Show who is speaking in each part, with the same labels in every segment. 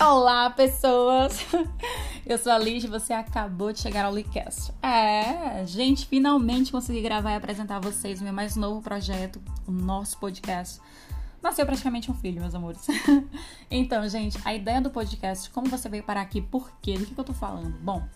Speaker 1: Olá, pessoas! Eu sou a Liz e você acabou de chegar ao Licast. É, gente, finalmente consegui gravar e apresentar a vocês o meu mais novo projeto, o nosso podcast. Nasceu praticamente um filho, meus amores. então, gente, a ideia do podcast, como você veio parar aqui, por quê? Do que, que eu tô falando? Bom,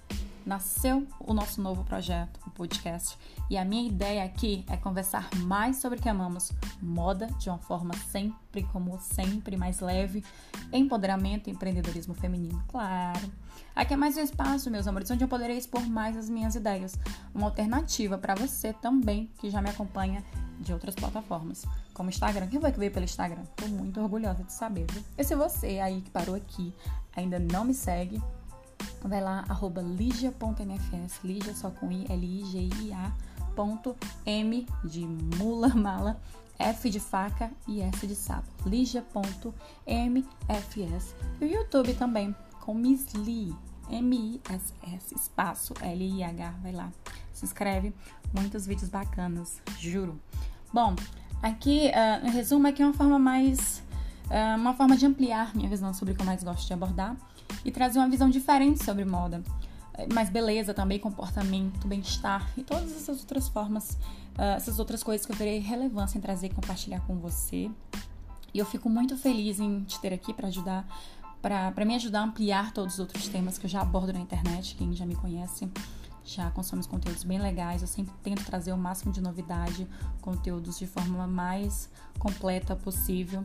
Speaker 1: nasceu o nosso novo projeto, o podcast. E a minha ideia aqui é conversar mais sobre o que amamos, moda de uma forma sempre, como sempre, mais leve, empoderamento e empreendedorismo feminino, claro. Aqui é mais um espaço, meus amores, onde eu poderei expor mais as minhas ideias, uma alternativa para você também que já me acompanha de outras plataformas, como Instagram. Quem foi que veio pelo Instagram? Tô muito orgulhosa de saber, viu? E se você aí que parou aqui ainda não me segue, vai lá, arroba ligia.mfs, ligia só com i, L-I-G-I-A, ponto M de mula, mala, F de faca e S de sapo, ligia.mfs. E o YouTube também, com Miss Lee, M-I-S-S, espaço L-I-H, vai lá, se inscreve, muitos vídeos bacanas, juro. Bom, aqui, uh, resumo, aqui é uma forma mais, uma forma de ampliar minha visão sobre o que eu mais gosto de abordar, e trazer uma visão diferente sobre moda. Mais beleza também, comportamento, bem-estar e todas essas outras formas, uh, essas outras coisas que eu terei relevância em trazer e compartilhar com você. E eu fico muito feliz em te ter aqui para ajudar, para me ajudar a ampliar todos os outros temas que eu já abordo na internet. Quem já me conhece já consome conteúdos bem legais. Eu sempre tento trazer o máximo de novidade, conteúdos de forma mais completa possível.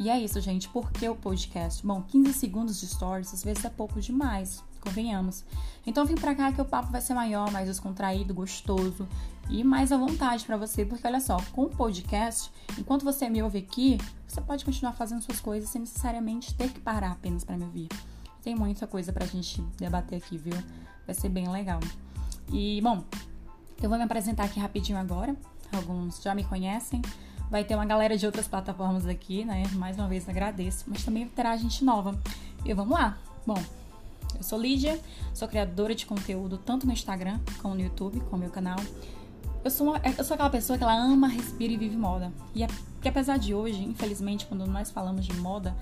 Speaker 1: E é isso, gente. Por que o podcast? Bom, 15 segundos de stories às vezes é pouco demais, convenhamos. Então vim pra cá que o papo vai ser maior, mais descontraído, gostoso e mais à vontade para você, porque olha só, com o podcast, enquanto você me ouve aqui, você pode continuar fazendo suas coisas sem necessariamente ter que parar apenas para me ouvir. Tem muita coisa pra gente debater aqui, viu? Vai ser bem legal. E, bom, eu vou me apresentar aqui rapidinho agora. Alguns já me conhecem. Vai ter uma galera de outras plataformas aqui, né? Mais uma vez agradeço, mas também terá gente nova. E vamos lá. Bom, eu sou Lídia, sou criadora de conteúdo tanto no Instagram como no YouTube, com o meu canal. Eu sou, uma, eu sou aquela pessoa que ela ama, respira e vive moda. E é, que apesar de hoje, infelizmente, quando nós falamos de moda,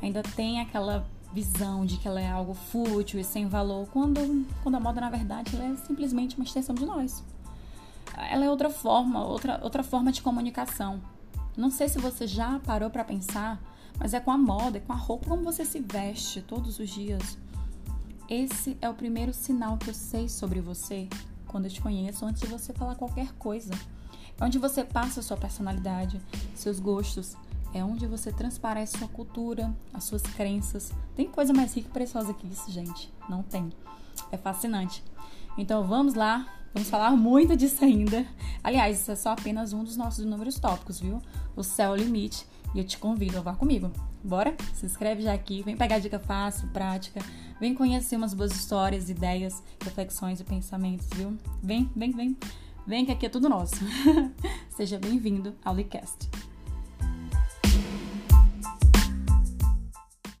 Speaker 1: ainda tem aquela visão de que ela é algo fútil e sem valor, quando, quando a moda, na verdade, é simplesmente uma extensão de nós ela é outra forma, outra, outra forma de comunicação. Não sei se você já parou para pensar, mas é com a moda, é com a roupa como você se veste todos os dias. Esse é o primeiro sinal que eu sei sobre você quando eu te conheço, antes de você falar qualquer coisa. É onde você passa a sua personalidade, seus gostos, é onde você transparece sua cultura, as suas crenças. Tem coisa mais rica e preciosa que isso, gente? Não tem. É fascinante. Então vamos lá, vamos falar muito disso ainda. Aliás, isso é só apenas um dos nossos inúmeros tópicos, viu? O céu é o limite. E eu te convido a vá comigo. Bora? Se inscreve já aqui, vem pegar dica fácil, prática, vem conhecer umas boas histórias, ideias, reflexões e pensamentos, viu? Vem, vem, vem. Vem que aqui é tudo nosso. Seja bem-vindo ao Licast.